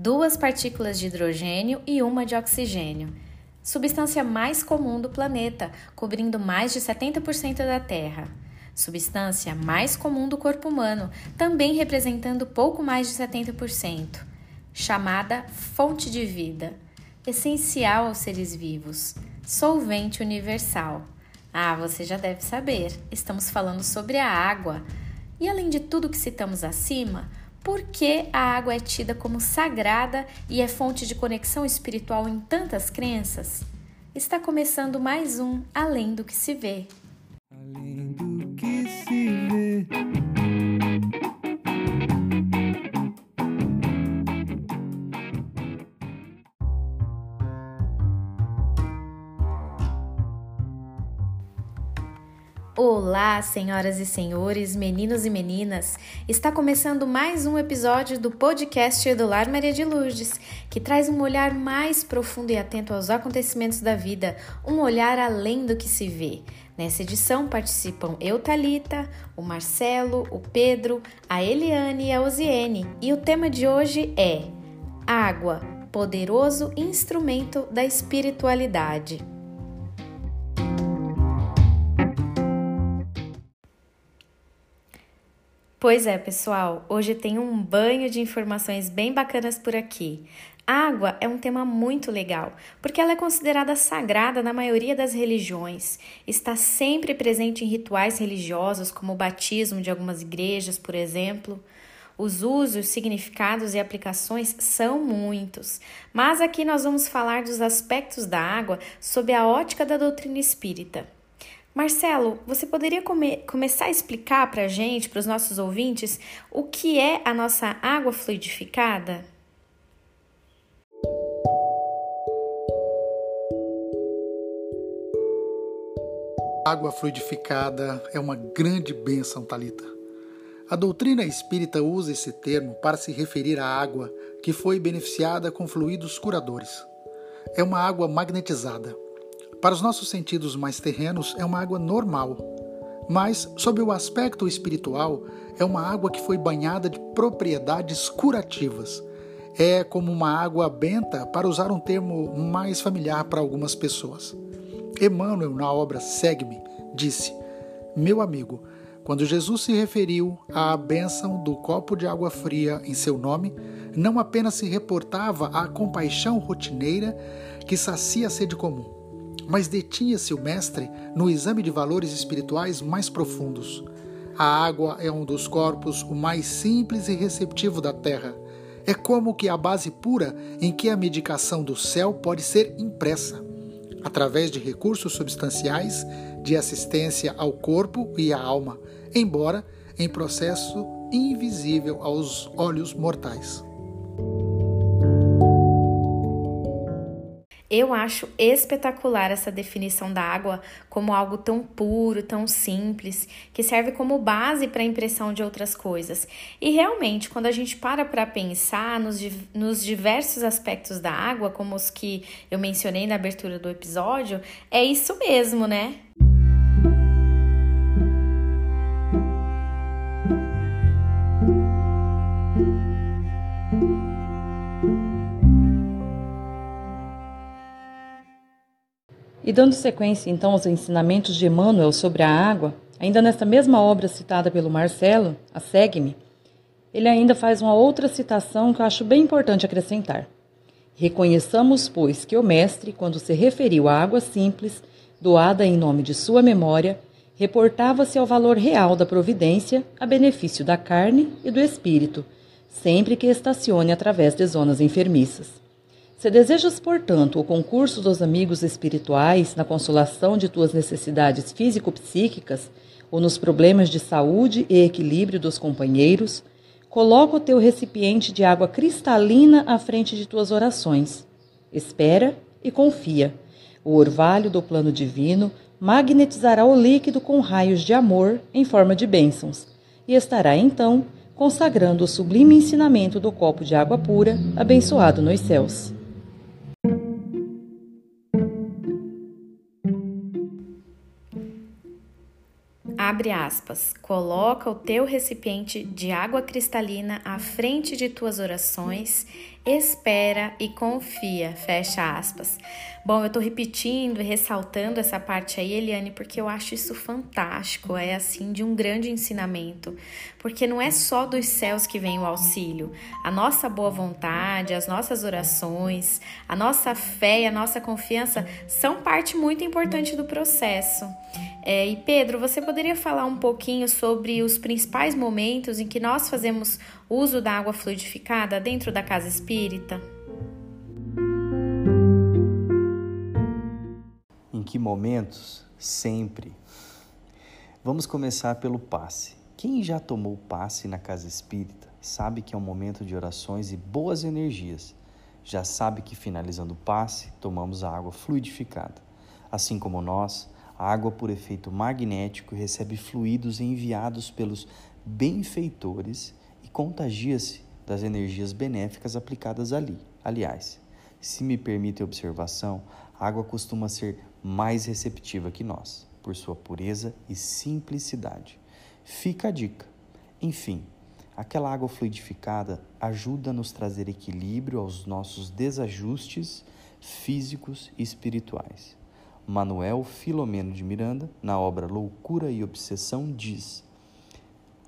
duas partículas de hidrogênio e uma de oxigênio. Substância mais comum do planeta, cobrindo mais de 70% da Terra. Substância mais comum do corpo humano, também representando pouco mais de 70%. Chamada fonte de vida, essencial aos seres vivos, solvente universal. Ah, você já deve saber, estamos falando sobre a água. E além de tudo que citamos acima, por que a água é tida como sagrada e é fonte de conexão espiritual em tantas crenças? Está começando mais um Além do que se vê. Olá, senhoras e senhores, meninos e meninas! Está começando mais um episódio do podcast do Lar Maria de Lourdes, que traz um olhar mais profundo e atento aos acontecimentos da vida, um olhar além do que se vê. Nessa edição participam eu, Talita, o Marcelo, o Pedro, a Eliane e a Osiene, e o tema de hoje é Água, poderoso instrumento da espiritualidade. Pois é, pessoal, hoje tem um banho de informações bem bacanas por aqui. água é um tema muito legal, porque ela é considerada sagrada na maioria das religiões. Está sempre presente em rituais religiosos, como o batismo de algumas igrejas, por exemplo. Os usos, significados e aplicações são muitos, mas aqui nós vamos falar dos aspectos da água sob a ótica da doutrina espírita. Marcelo, você poderia come começar a explicar para a gente, para os nossos ouvintes, o que é a nossa água fluidificada? Água fluidificada é uma grande bênção, Talita. A doutrina espírita usa esse termo para se referir à água que foi beneficiada com fluidos curadores. É uma água magnetizada para os nossos sentidos mais terrenos, é uma água normal, mas, sob o aspecto espiritual, é uma água que foi banhada de propriedades curativas. É como uma água benta, para usar um termo mais familiar para algumas pessoas. Emmanuel, na obra Segue-me, disse: Meu amigo, quando Jesus se referiu à bênção do copo de água fria em seu nome, não apenas se reportava à compaixão rotineira que sacia a sede comum mas detinha-se o mestre no exame de valores espirituais mais profundos. A água é um dos corpos o mais simples e receptivo da terra. É como que a base pura em que a medicação do céu pode ser impressa, através de recursos substanciais de assistência ao corpo e à alma, embora em processo invisível aos olhos mortais. Eu acho espetacular essa definição da água como algo tão puro, tão simples, que serve como base para a impressão de outras coisas. E realmente, quando a gente para para pensar nos, nos diversos aspectos da água, como os que eu mencionei na abertura do episódio, é isso mesmo, né? E dando sequência então aos ensinamentos de Emmanuel sobre a água, ainda nesta mesma obra citada pelo Marcelo, a Segue-me, ele ainda faz uma outra citação que eu acho bem importante acrescentar. Reconheçamos, pois, que o Mestre, quando se referiu à água simples, doada em nome de sua memória, reportava-se ao valor real da providência a benefício da carne e do espírito, sempre que estacione através de zonas enfermiças. Se desejas, portanto, o concurso dos amigos espirituais na consolação de tuas necessidades físico-psíquicas ou nos problemas de saúde e equilíbrio dos companheiros, coloca o teu recipiente de água cristalina à frente de tuas orações. Espera e confia. O orvalho do plano divino magnetizará o líquido com raios de amor em forma de bênçãos e estará então consagrando o sublime ensinamento do copo de água pura abençoado nos céus. Abre aspas, coloca o teu recipiente de água cristalina à frente de tuas orações, espera e confia, fecha aspas. Bom, eu estou repetindo e ressaltando essa parte aí, Eliane, porque eu acho isso fantástico, é assim de um grande ensinamento, porque não é só dos céus que vem o auxílio, a nossa boa vontade, as nossas orações, a nossa fé e a nossa confiança são parte muito importante do processo. É, e Pedro, você poderia falar um pouquinho sobre os principais momentos em que nós fazemos uso da água fluidificada dentro da casa espírita? Em que momentos? Sempre. Vamos começar pelo passe. Quem já tomou passe na casa espírita sabe que é um momento de orações e boas energias. Já sabe que finalizando o passe, tomamos a água fluidificada. Assim como nós, a água, por efeito magnético, recebe fluidos enviados pelos benfeitores e contagia-se das energias benéficas aplicadas ali. Aliás, se me permite a observação, a água costuma ser mais receptiva que nós, por sua pureza e simplicidade. Fica a dica. Enfim, aquela água fluidificada ajuda a nos trazer equilíbrio aos nossos desajustes físicos e espirituais. Manuel Filomeno de Miranda, na obra Loucura e Obsessão, diz: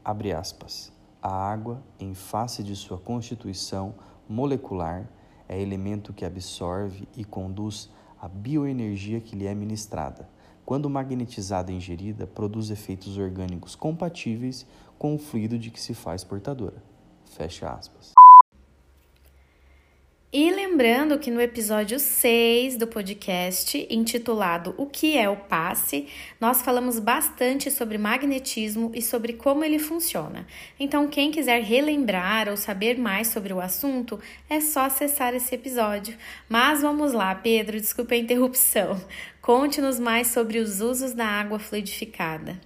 abre aspas, a água, em face de sua constituição molecular, é elemento que absorve e conduz a bioenergia que lhe é ministrada. Quando magnetizada e ingerida, produz efeitos orgânicos compatíveis com o fluido de que se faz portadora. Fecha aspas. E lembrando que no episódio 6 do podcast, intitulado O que é o passe, nós falamos bastante sobre magnetismo e sobre como ele funciona. Então, quem quiser relembrar ou saber mais sobre o assunto, é só acessar esse episódio. Mas vamos lá, Pedro, desculpe a interrupção. Conte-nos mais sobre os usos da água fluidificada.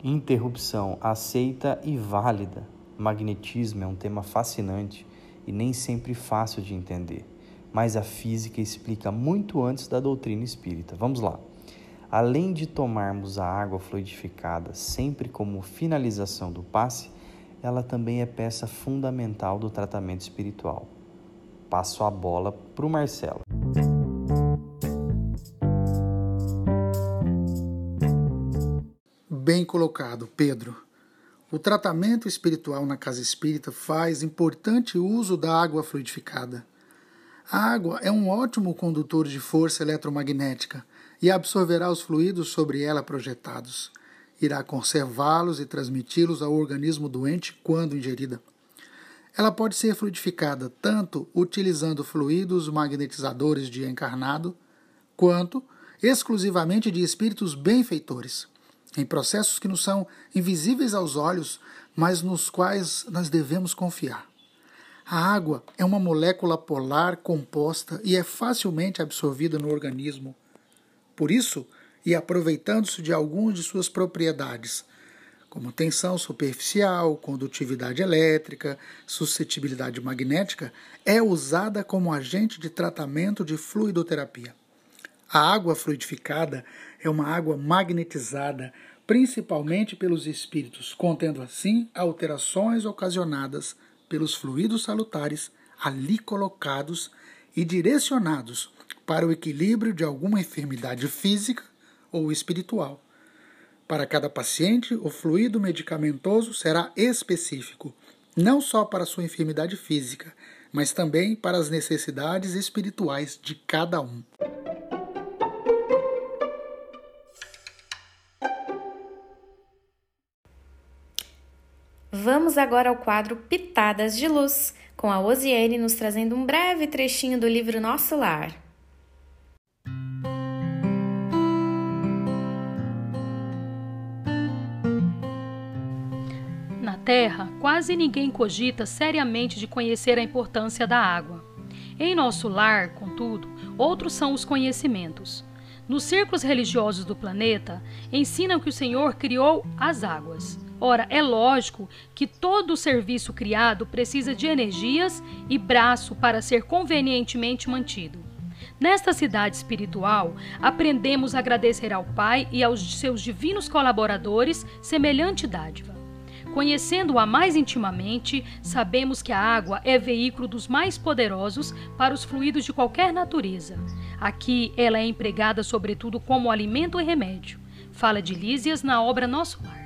Interrupção aceita e válida. Magnetismo é um tema fascinante e nem sempre fácil de entender, mas a física explica muito antes da doutrina espírita. Vamos lá. Além de tomarmos a água fluidificada sempre como finalização do passe, ela também é peça fundamental do tratamento espiritual. Passo a bola para o Marcelo. Bem colocado, Pedro. O tratamento espiritual na casa espírita faz importante uso da água fluidificada. A água é um ótimo condutor de força eletromagnética e absorverá os fluidos sobre ela projetados. Irá conservá-los e transmiti-los ao organismo doente quando ingerida. Ela pode ser fluidificada tanto utilizando fluidos magnetizadores de encarnado, quanto exclusivamente de espíritos benfeitores em processos que nos são invisíveis aos olhos, mas nos quais nós devemos confiar. A água é uma molécula polar composta e é facilmente absorvida no organismo. Por isso, e aproveitando-se de algumas de suas propriedades, como tensão superficial, condutividade elétrica, suscetibilidade magnética, é usada como agente de tratamento de fluidoterapia. A água fluidificada é uma água magnetizada, principalmente pelos espíritos, contendo assim alterações ocasionadas pelos fluidos salutares ali colocados e direcionados para o equilíbrio de alguma enfermidade física ou espiritual. Para cada paciente, o fluido medicamentoso será específico, não só para sua enfermidade física, mas também para as necessidades espirituais de cada um. Vamos agora ao quadro Pitadas de Luz, com a Osiane nos trazendo um breve trechinho do livro Nosso Lar. Na Terra, quase ninguém cogita seriamente de conhecer a importância da água. Em nosso lar, contudo, outros são os conhecimentos. Nos círculos religiosos do planeta, ensinam que o Senhor criou as águas. Ora, é lógico que todo serviço criado precisa de energias e braço para ser convenientemente mantido. Nesta cidade espiritual, aprendemos a agradecer ao Pai e aos seus divinos colaboradores semelhante dádiva. Conhecendo-a mais intimamente, sabemos que a água é veículo dos mais poderosos para os fluidos de qualquer natureza. Aqui ela é empregada sobretudo como alimento e remédio. Fala de Lísias na obra Nosso Lar.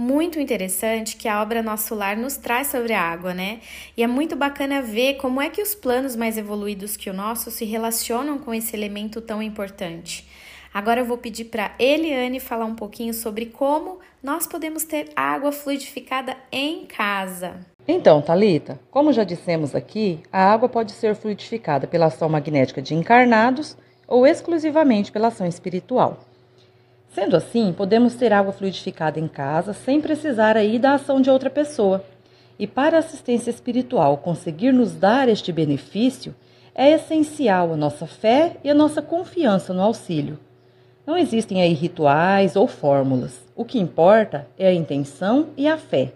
Muito interessante que a obra Nosso Lar nos traz sobre a água, né? E é muito bacana ver como é que os planos mais evoluídos que o nosso se relacionam com esse elemento tão importante. Agora eu vou pedir para Eliane falar um pouquinho sobre como nós podemos ter água fluidificada em casa. Então, Talita, como já dissemos aqui, a água pode ser fluidificada pela ação magnética de encarnados ou exclusivamente pela ação espiritual. Sendo assim, podemos ter água fluidificada em casa sem precisar aí da ação de outra pessoa. E para a assistência espiritual conseguir nos dar este benefício, é essencial a nossa fé e a nossa confiança no auxílio. Não existem aí rituais ou fórmulas. O que importa é a intenção e a fé.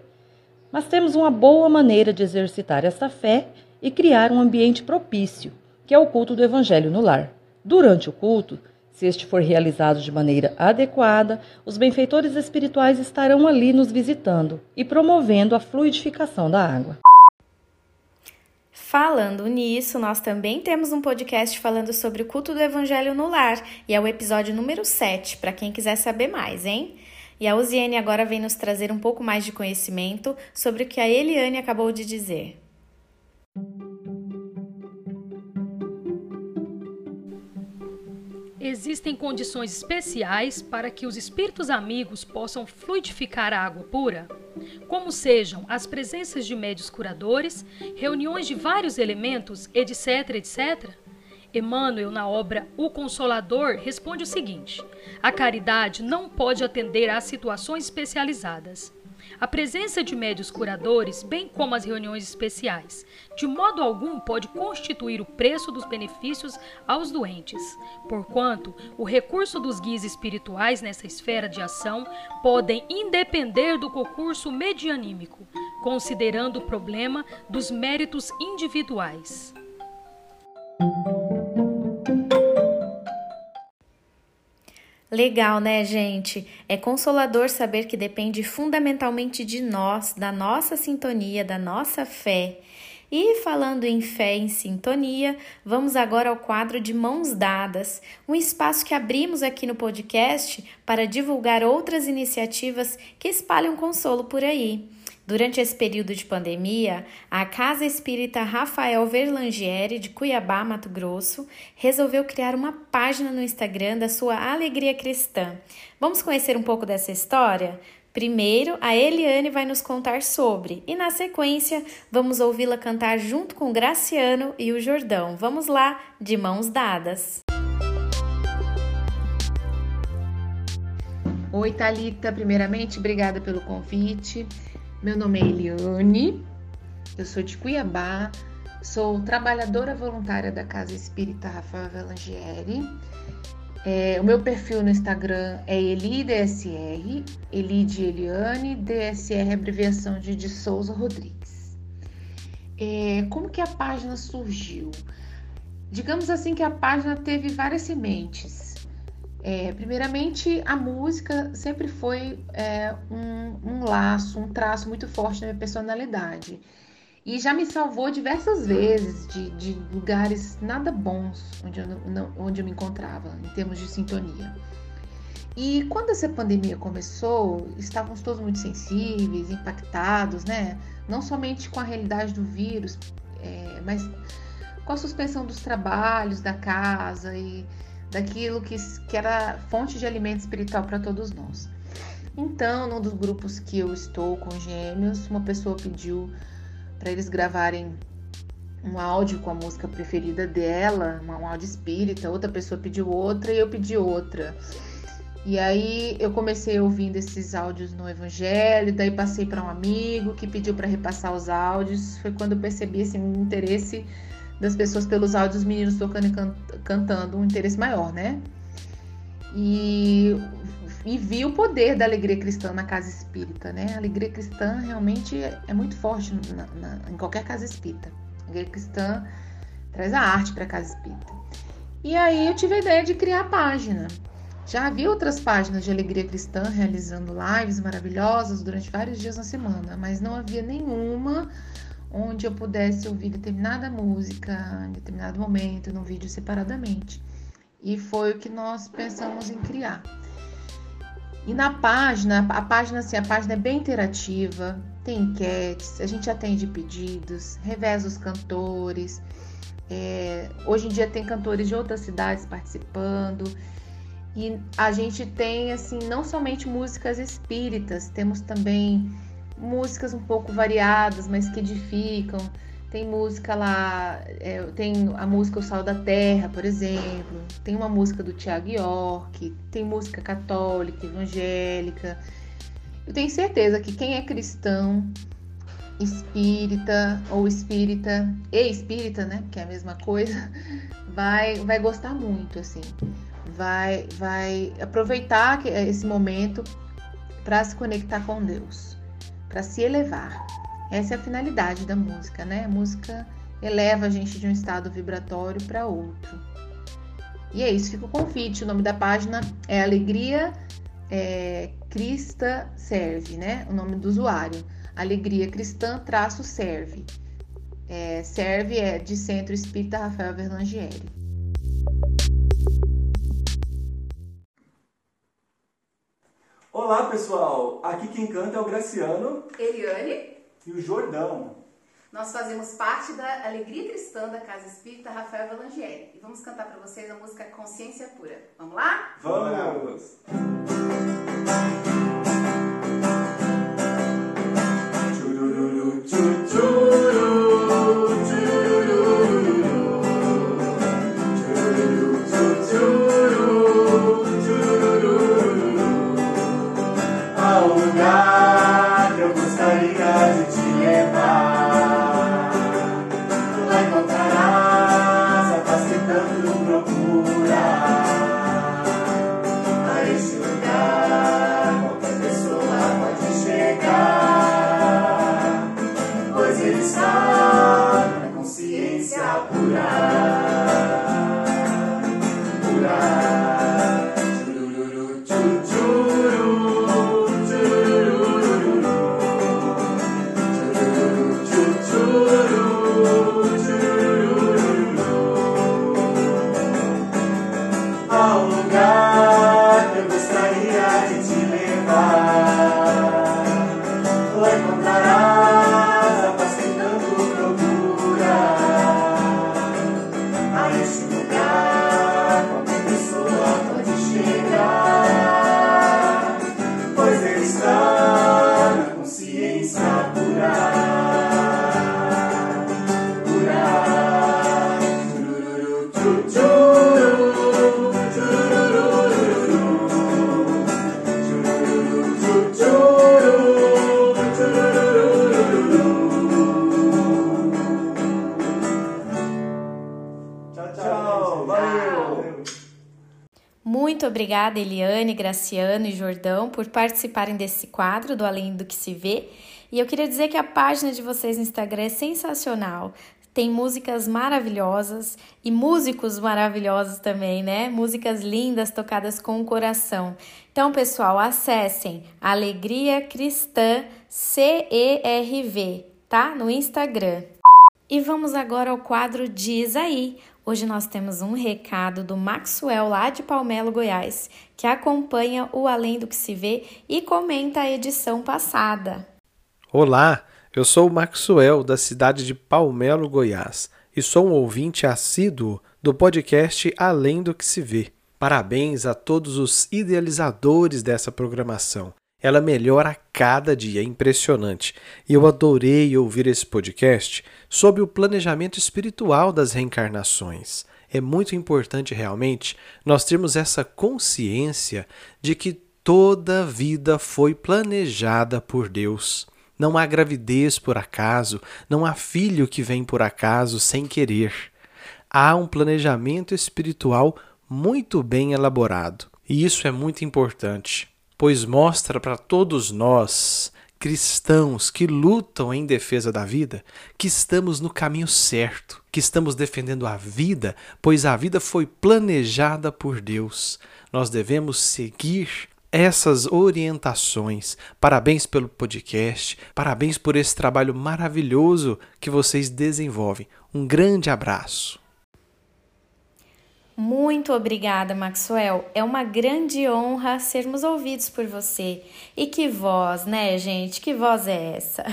Mas temos uma boa maneira de exercitar essa fé e criar um ambiente propício, que é o culto do Evangelho no lar. Durante o culto, se este for realizado de maneira adequada, os benfeitores espirituais estarão ali nos visitando e promovendo a fluidificação da água. Falando nisso, nós também temos um podcast falando sobre o culto do Evangelho no lar, e é o episódio número 7, para quem quiser saber mais, hein? E a Uziene agora vem nos trazer um pouco mais de conhecimento sobre o que a Eliane acabou de dizer. Existem condições especiais para que os espíritos amigos possam fluidificar a água pura, como sejam as presenças de médios curadores, reuniões de vários elementos, etc, etc. Emmanuel, na obra O Consolador, responde o seguinte: a caridade não pode atender às situações especializadas. A presença de médios curadores, bem como as reuniões especiais, de modo algum pode constituir o preço dos benefícios aos doentes, porquanto o recurso dos guias espirituais nessa esfera de ação podem independer do concurso medianímico, considerando o problema dos méritos individuais. Legal, né, gente? É consolador saber que depende fundamentalmente de nós, da nossa sintonia, da nossa fé. E falando em fé em sintonia, vamos agora ao quadro de Mãos Dadas, um espaço que abrimos aqui no podcast para divulgar outras iniciativas que espalham consolo por aí. Durante esse período de pandemia, a Casa Espírita Rafael Verlangieri, de Cuiabá, Mato Grosso, resolveu criar uma página no Instagram da sua Alegria Cristã. Vamos conhecer um pouco dessa história? Primeiro, a Eliane vai nos contar sobre, e na sequência, vamos ouvi-la cantar junto com Graciano e o Jordão. Vamos lá, de mãos dadas. Oi, Talita. Primeiramente, obrigada pelo convite. Meu nome é Eliane, eu sou de Cuiabá, sou trabalhadora voluntária da Casa Espírita Rafael Velangieri. É, o meu perfil no Instagram é EliDSR, Eli de Eliane, DSR é abreviação de de Souza Rodrigues. É, como que a página surgiu? Digamos assim que a página teve várias sementes. É, primeiramente, a música sempre foi é, um, um, laço, um traço muito forte na minha personalidade. E já me salvou diversas vezes de, de lugares nada bons onde eu, não, onde eu me encontrava, em termos de sintonia. E quando essa pandemia começou, estávamos todos muito sensíveis, impactados, né? Não somente com a realidade do vírus, é, mas com a suspensão dos trabalhos da casa e daquilo que, que era fonte de alimento espiritual para todos nós. Então, num dos grupos que eu estou com gêmeos, uma pessoa pediu para eles gravarem um áudio com a música preferida dela, um áudio espírita, outra pessoa pediu outra e eu pedi outra. E aí eu comecei ouvindo esses áudios no evangelho, daí passei para um amigo que pediu para repassar os áudios. Foi quando eu percebi esse interesse das pessoas pelos áudios dos meninos tocando e can cantando, um interesse maior, né? E, e vi o poder da alegria cristã na casa espírita, né? A alegria cristã realmente é, é muito forte na, na, em qualquer casa espírita. A alegria cristã traz a arte para a casa espírita. E aí eu tive a ideia de criar a página. Já havia outras páginas de Alegria Cristã realizando lives maravilhosas durante vários dias na semana, mas não havia nenhuma onde eu pudesse ouvir determinada música em determinado momento, num vídeo separadamente. E foi o que nós pensamos em criar. E na página, a página assim, a página é bem interativa, tem enquetes, a gente atende pedidos, reveza os cantores. É, hoje em dia tem cantores de outras cidades participando. E a gente tem assim não somente músicas espíritas, temos também músicas um pouco variadas, mas que edificam. Tem música lá, é, tem a música O Sal da Terra, por exemplo. Tem uma música do Tiago York, tem música católica, evangélica. Eu tenho certeza que quem é cristão, espírita ou espírita e espírita, né, que é a mesma coisa, vai vai gostar muito assim. Vai vai aproveitar esse momento para se conectar com Deus para se elevar. Essa é a finalidade da música, né? A música eleva a gente de um estado vibratório para outro. E é isso, fica o convite. O nome da página é Alegria é, Crista Serve, né? O nome do usuário. Alegria Cristã traço serve. É, serve é de Centro Espírita Rafael Verlangieri. Olá pessoal, aqui quem canta é o Graciano, Eliane e o Jordão. Nós fazemos parte da Alegria Cristã da Casa Espírita Rafael Valangieri e vamos cantar para vocês a música Consciência Pura. Vamos lá? Vamos! Muito obrigada, Eliane, Graciano e Jordão, por participarem desse quadro do Além do que se vê. E eu queria dizer que a página de vocês no Instagram é sensacional. Tem músicas maravilhosas e músicos maravilhosos também, né? Músicas lindas tocadas com o coração. Então, pessoal, acessem Alegria Cristã CERV, tá? No Instagram. E vamos agora ao quadro Diz aí, Hoje nós temos um recado do Maxwell lá de Palmelo, Goiás, que acompanha o Além do que se vê e comenta a edição passada. Olá, eu sou o Maxwell da cidade de Palmelo, Goiás, e sou um ouvinte assíduo do podcast Além do que se vê. Parabéns a todos os idealizadores dessa programação. Ela melhora a cada dia, é impressionante. E eu adorei ouvir esse podcast sobre o planejamento espiritual das reencarnações. É muito importante realmente nós termos essa consciência de que toda vida foi planejada por Deus. Não há gravidez por acaso, não há filho que vem por acaso sem querer. Há um planejamento espiritual muito bem elaborado. E isso é muito importante pois mostra para todos nós cristãos que lutam em defesa da vida que estamos no caminho certo, que estamos defendendo a vida, pois a vida foi planejada por Deus. Nós devemos seguir essas orientações. Parabéns pelo podcast, parabéns por esse trabalho maravilhoso que vocês desenvolvem. Um grande abraço. Muito obrigada, Maxwell. É uma grande honra sermos ouvidos por você. E que voz, né, gente? Que voz é essa?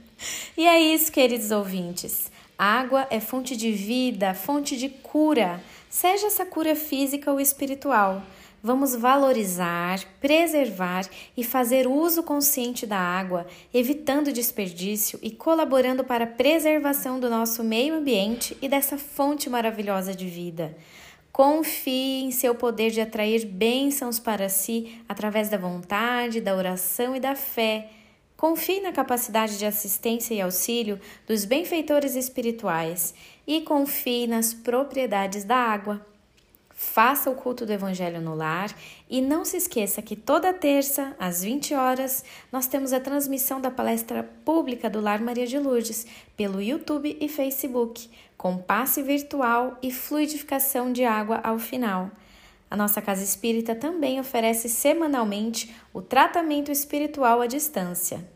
e é isso, queridos ouvintes. Água é fonte de vida, fonte de cura, seja essa cura física ou espiritual. Vamos valorizar, preservar e fazer uso consciente da água, evitando desperdício e colaborando para a preservação do nosso meio ambiente e dessa fonte maravilhosa de vida. Confie em seu poder de atrair bênçãos para si através da vontade, da oração e da fé. Confie na capacidade de assistência e auxílio dos benfeitores espirituais e confie nas propriedades da água faça o culto do Evangelho no lar e não se esqueça que toda terça, às 20 horas, nós temos a transmissão da palestra pública do Lar Maria de Lourdes pelo YouTube e Facebook, com passe virtual e fluidificação de água ao final. A nossa casa espírita também oferece semanalmente o tratamento espiritual à distância.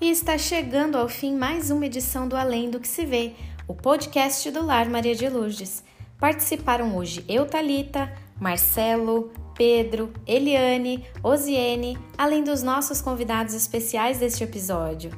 E está chegando ao fim mais uma edição do Além do que se vê, o podcast do Lar Maria de Lourdes. Participaram hoje eu, Talita, Marcelo, Pedro, Eliane, Osiene, além dos nossos convidados especiais deste episódio.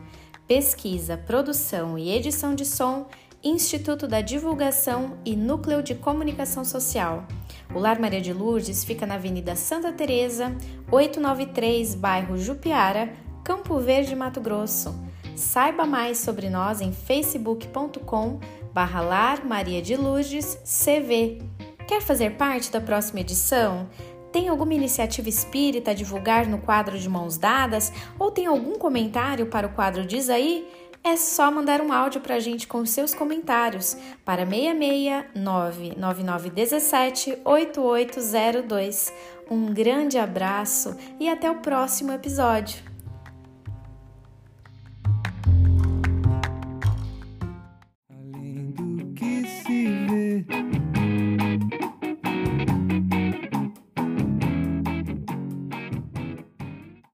Pesquisa, produção e edição de som, Instituto da Divulgação e Núcleo de Comunicação Social. O Lar Maria de Lourdes fica na Avenida Santa Teresa, 893, bairro Jupiara, Campo Verde, Mato Grosso. Saiba mais sobre nós em facebook.com barra Lar Maria de Lourdes CV. Quer fazer parte da próxima edição? Tem alguma iniciativa espírita a divulgar no quadro de Mãos Dadas? Ou tem algum comentário para o quadro Diz Aí? É só mandar um áudio para a gente com seus comentários para 669 9917 8802. Um grande abraço e até o próximo episódio.